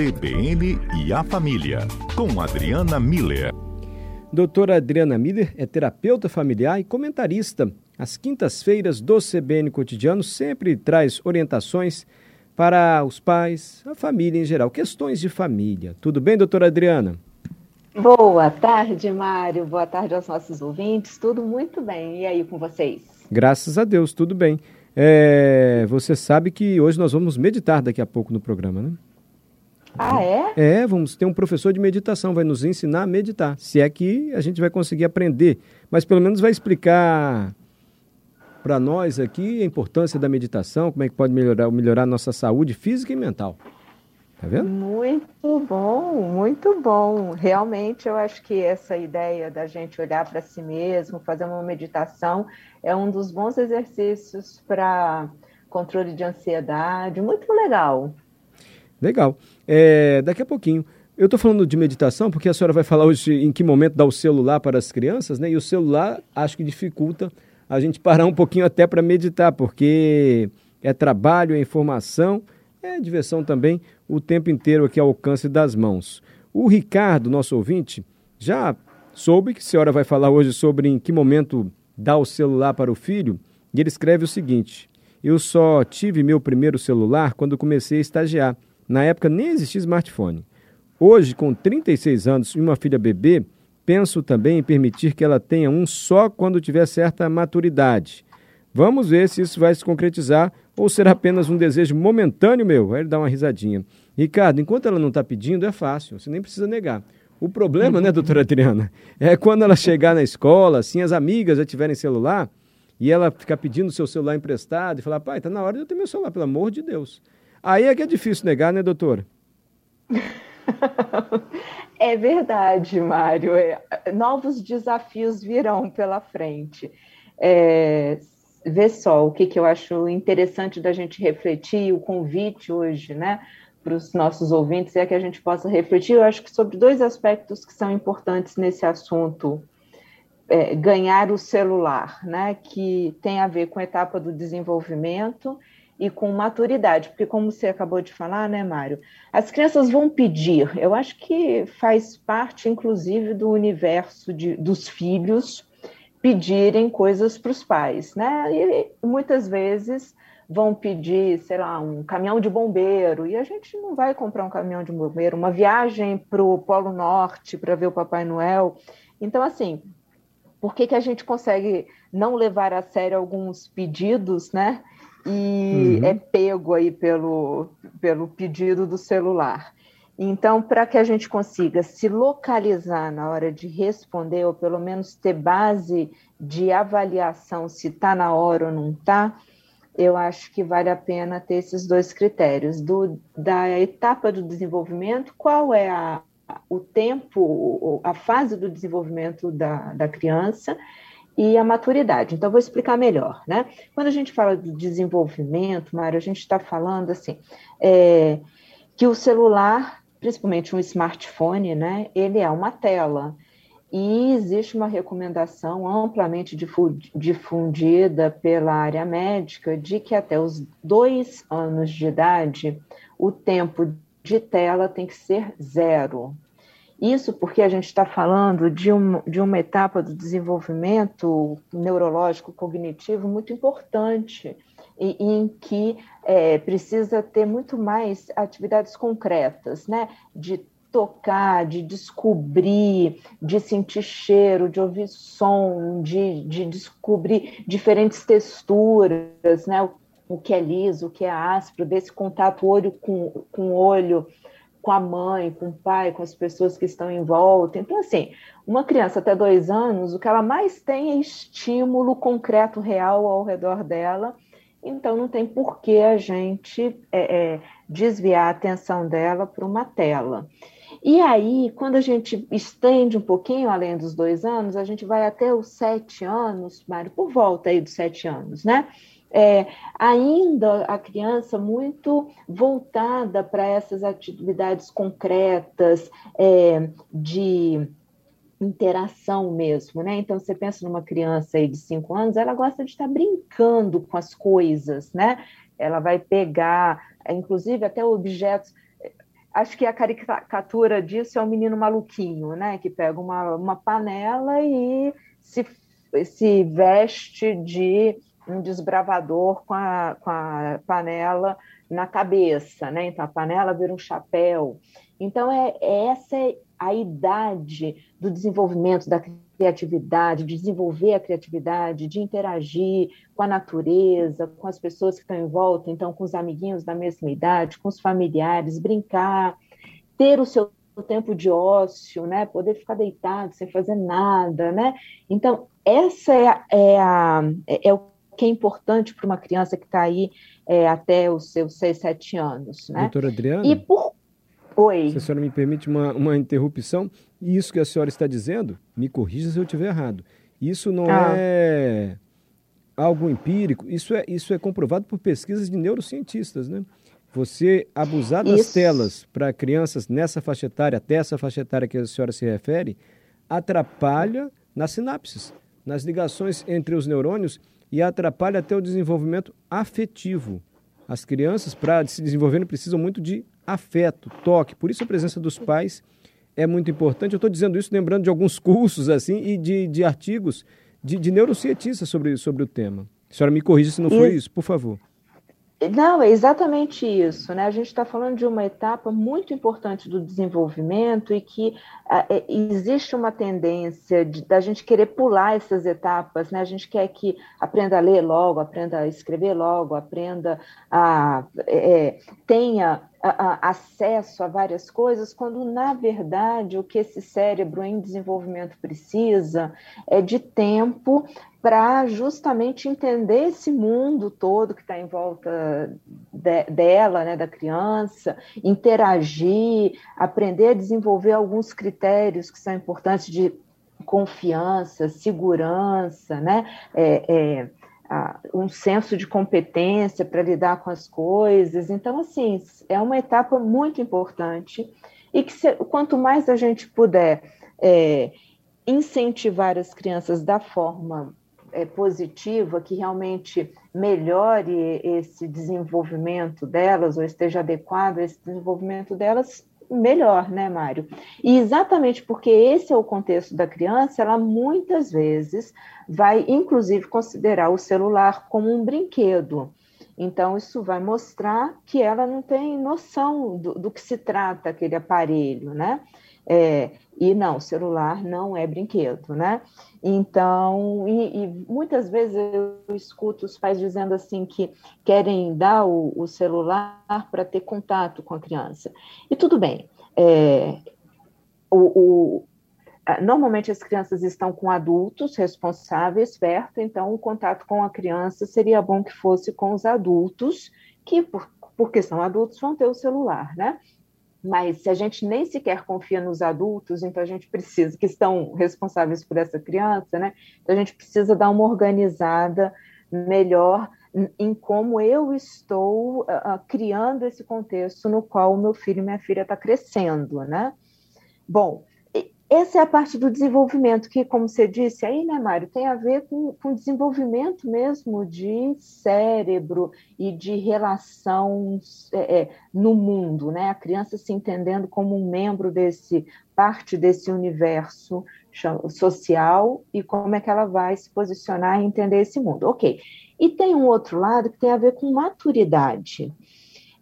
CBN e a Família, com Adriana Miller. Doutora Adriana Miller é terapeuta familiar e comentarista. Às quintas-feiras do CBN Cotidiano sempre traz orientações para os pais, a família em geral, questões de família. Tudo bem, doutora Adriana? Boa tarde, Mário. Boa tarde aos nossos ouvintes. Tudo muito bem. E aí com vocês? Graças a Deus, tudo bem. É, você sabe que hoje nós vamos meditar daqui a pouco no programa, né? Ah, é? É, vamos ter um professor de meditação, vai nos ensinar a meditar. Se é que a gente vai conseguir aprender, mas pelo menos vai explicar para nós aqui a importância da meditação, como é que pode melhorar, melhorar a nossa saúde física e mental. Tá vendo? Muito bom, muito bom. Realmente eu acho que essa ideia da gente olhar para si mesmo, fazer uma meditação, é um dos bons exercícios para controle de ansiedade. Muito legal. Legal. É, daqui a pouquinho. Eu estou falando de meditação porque a senhora vai falar hoje em que momento dar o celular para as crianças, né? E o celular acho que dificulta a gente parar um pouquinho até para meditar, porque é trabalho, é informação, é diversão também, o tempo inteiro aqui ao alcance das mãos. O Ricardo, nosso ouvinte, já soube que a senhora vai falar hoje sobre em que momento dar o celular para o filho, e ele escreve o seguinte: Eu só tive meu primeiro celular quando comecei a estagiar. Na época nem existia smartphone. Hoje, com 36 anos e uma filha bebê, penso também em permitir que ela tenha um só quando tiver certa maturidade. Vamos ver se isso vai se concretizar ou será apenas um desejo momentâneo meu. Aí ele dá uma risadinha. Ricardo, enquanto ela não está pedindo, é fácil, você nem precisa negar. O problema, né, doutora Adriana, é quando ela chegar na escola, assim, as amigas já tiverem celular, e ela ficar pedindo seu celular emprestado e falar, pai, está na hora de eu ter meu celular, pelo amor de Deus. Aí é que é difícil negar, né, doutora? É verdade, Mário. É, novos desafios virão pela frente. É, vê só o que, que eu acho interessante da gente refletir, o convite hoje, né, para os nossos ouvintes é que a gente possa refletir, eu acho que sobre dois aspectos que são importantes nesse assunto. É, ganhar o celular, né, que tem a ver com a etapa do desenvolvimento e com maturidade, porque como você acabou de falar, né, Mário, as crianças vão pedir. Eu acho que faz parte, inclusive, do universo de, dos filhos pedirem coisas para os pais, né? E muitas vezes vão pedir, sei lá, um caminhão de bombeiro, e a gente não vai comprar um caminhão de bombeiro, uma viagem para o Polo Norte para ver o Papai Noel. Então, assim, por que, que a gente consegue não levar a sério alguns pedidos, né? E uhum. é pego aí pelo, pelo pedido do celular. Então, para que a gente consiga se localizar na hora de responder, ou pelo menos ter base de avaliação se está na hora ou não está, eu acho que vale a pena ter esses dois critérios, do, da etapa do desenvolvimento, qual é a, o tempo, a fase do desenvolvimento da, da criança, e a maturidade. Então, vou explicar melhor, né? Quando a gente fala de desenvolvimento, Mário, a gente está falando assim, é, que o celular, principalmente um smartphone, né, ele é uma tela. E existe uma recomendação amplamente difundida pela área médica de que até os dois anos de idade o tempo de tela tem que ser zero. Isso porque a gente está falando de, um, de uma etapa do desenvolvimento neurológico cognitivo muito importante, e, em que é, precisa ter muito mais atividades concretas, né? De tocar, de descobrir, de sentir cheiro, de ouvir som, de, de descobrir diferentes texturas, né? O, o que é liso, o que é áspero, desse contato olho com, com olho com a mãe, com o pai, com as pessoas que estão em volta. Então, assim, uma criança até dois anos, o que ela mais tem é estímulo concreto, real ao redor dela. Então, não tem por que a gente é, é, desviar a atenção dela para uma tela. E aí, quando a gente estende um pouquinho além dos dois anos, a gente vai até os sete anos, Mário, por volta aí dos sete anos, né? É, ainda a criança muito voltada para essas atividades concretas é, de interação mesmo, né? Então você pensa numa criança aí de cinco anos, ela gosta de estar brincando com as coisas, né? Ela vai pegar, inclusive até objetos acho que a caricatura disso é o um menino maluquinho, né? Que pega uma, uma panela e se, se veste de um desbravador com a, com a panela na cabeça, né? Então a panela vira um chapéu. Então é, é essa é a idade do desenvolvimento da criatividade, de desenvolver a criatividade, de interagir com a natureza, com as pessoas que estão em volta, então com os amiguinhos da mesma idade, com os familiares, brincar, ter o seu tempo de ócio, né? Poder ficar deitado sem fazer nada, né? Então essa é, é, a, é, é o que é importante para uma criança que está aí é, até os seus 6, 7 anos. Né? Doutora Adriana? E por... Oi. Se a senhora me permite uma, uma interrupção, isso que a senhora está dizendo, me corrija se eu estiver errado. Isso não ah. é algo empírico, isso é, isso é comprovado por pesquisas de neurocientistas, né? Você abusar das isso. telas para crianças nessa faixa etária, até essa faixa etária que a senhora se refere, atrapalha nas sinapses, nas ligações entre os neurônios e atrapalha até o desenvolvimento afetivo. As crianças, para se desenvolverem, precisam muito de afeto, toque. Por isso a presença dos pais é muito importante. Eu estou dizendo isso lembrando de alguns cursos assim e de, de artigos de, de neurocientistas sobre, sobre o tema. A senhora me corrija se não foi isso, por favor. Não, é exatamente isso. Né? A gente está falando de uma etapa muito importante do desenvolvimento e que é, existe uma tendência da gente querer pular essas etapas. Né? A gente quer que aprenda a ler logo, aprenda a escrever logo, aprenda a é, tenha a, a, acesso a várias coisas, quando na verdade o que esse cérebro em desenvolvimento precisa é de tempo para justamente entender esse mundo todo que está em volta de, dela, né, da criança, interagir, aprender a desenvolver alguns critérios que são importantes de confiança, segurança, né, é, é, um senso de competência para lidar com as coisas. Então, assim, é uma etapa muito importante e que se, quanto mais a gente puder é, incentivar as crianças da forma é, positiva que realmente melhore esse desenvolvimento delas ou esteja adequado a esse desenvolvimento delas, melhor, né, Mário? E exatamente porque esse é o contexto da criança, ela muitas vezes vai, inclusive, considerar o celular como um brinquedo. Então, isso vai mostrar que ela não tem noção do, do que se trata aquele aparelho, né? É, e não, celular não é brinquedo, né? Então, e, e, muitas vezes eu escuto os pais dizendo assim que querem dar o, o celular para ter contato com a criança. E tudo bem. É, o, o, normalmente as crianças estão com adultos responsáveis perto, então o contato com a criança seria bom que fosse com os adultos, que por, porque são adultos vão ter o celular, né? Mas se a gente nem sequer confia nos adultos, então a gente precisa, que estão responsáveis por essa criança, né? Então a gente precisa dar uma organizada melhor em como eu estou uh, criando esse contexto no qual o meu filho e minha filha está crescendo, né? Bom, essa é a parte do desenvolvimento que, como você disse aí, né, Mário, tem a ver com, com desenvolvimento mesmo de cérebro e de relações é, é, no mundo, né? A criança se entendendo como um membro desse, parte desse universo social e como é que ela vai se posicionar e entender esse mundo. Ok. E tem um outro lado que tem a ver com maturidade.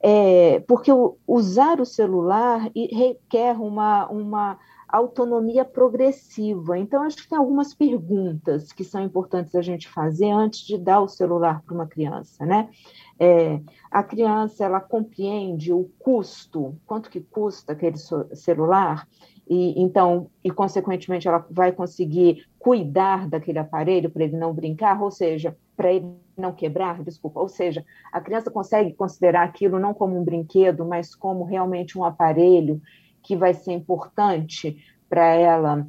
É, porque usar o celular requer uma, uma autonomia progressiva. Então, acho que tem algumas perguntas que são importantes a gente fazer antes de dar o celular para uma criança, né? É, a criança, ela compreende o custo, quanto que custa aquele celular, e então, e consequentemente, ela vai conseguir cuidar daquele aparelho para ele não brincar, ou seja, para ele não quebrar, desculpa, ou seja, a criança consegue considerar aquilo não como um brinquedo, mas como realmente um aparelho que vai ser importante para ela,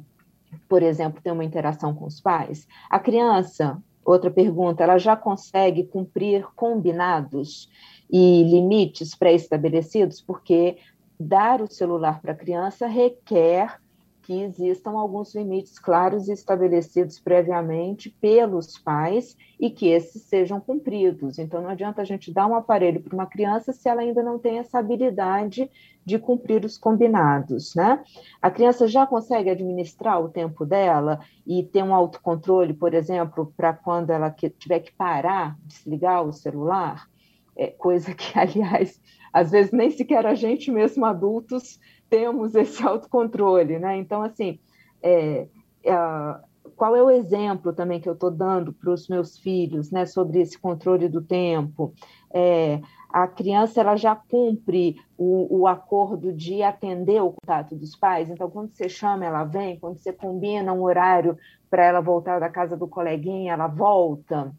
por exemplo, ter uma interação com os pais? A criança, outra pergunta, ela já consegue cumprir combinados e limites pré-estabelecidos? Porque dar o celular para a criança requer que existam alguns limites claros e estabelecidos previamente pelos pais e que esses sejam cumpridos. Então, não adianta a gente dar um aparelho para uma criança se ela ainda não tem essa habilidade de cumprir os combinados, né? A criança já consegue administrar o tempo dela e ter um autocontrole, por exemplo, para quando ela tiver que parar, desligar o celular, é coisa que, aliás, às vezes nem sequer a gente mesmo adultos temos esse autocontrole, né? Então, assim, é, é, qual é o exemplo também que eu estou dando para os meus filhos, né, sobre esse controle do tempo? É, a criança ela já cumpre o, o, acordo de atender o contato dos pais. Então, quando você chama, ela vem. Quando você combina um horário para ela voltar da casa do coleguinha, ela volta.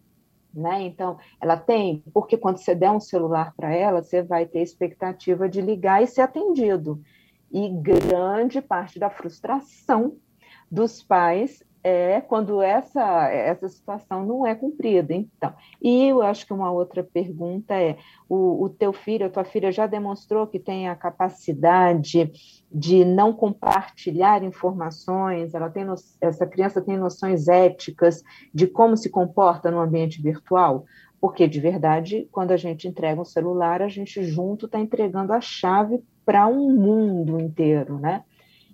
Né? Então, ela tem, porque quando você der um celular para ela, você vai ter expectativa de ligar e ser atendido. E grande parte da frustração dos pais é quando essa, essa situação não é cumprida. Então, e eu acho que uma outra pergunta é: o, o teu filho, a tua filha já demonstrou que tem a capacidade de não compartilhar informações, ela tem essa criança tem noções éticas de como se comporta no ambiente virtual? Porque, de verdade, quando a gente entrega um celular, a gente junto está entregando a chave para um mundo inteiro, né?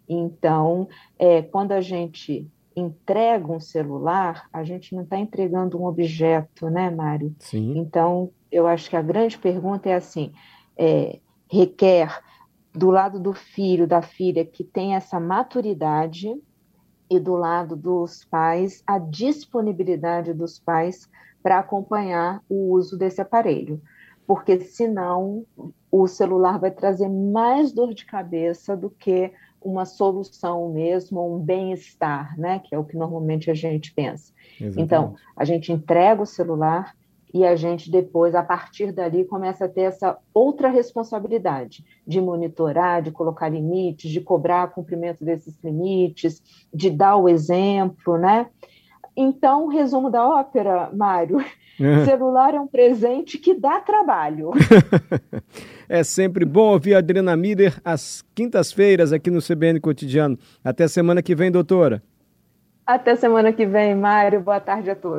Então, é, quando a gente entrega um celular, a gente não está entregando um objeto, né, Mário? Sim. Então, eu acho que a grande pergunta é assim: é, requer do lado do filho, da filha, que tem essa maturidade, e do lado dos pais, a disponibilidade dos pais para acompanhar o uso desse aparelho. Porque senão o celular vai trazer mais dor de cabeça do que uma solução mesmo, um bem-estar, né? Que é o que normalmente a gente pensa. Exatamente. Então, a gente entrega o celular e a gente depois, a partir dali, começa a ter essa outra responsabilidade de monitorar, de colocar limites, de cobrar cumprimento desses limites, de dar o exemplo, né? Então, resumo da ópera, Mário, é. celular é um presente que dá trabalho. é sempre bom ouvir a Adriana Miller às quintas-feiras aqui no CBN Cotidiano. Até semana que vem, doutora. Até semana que vem, Mário. Boa tarde a todos.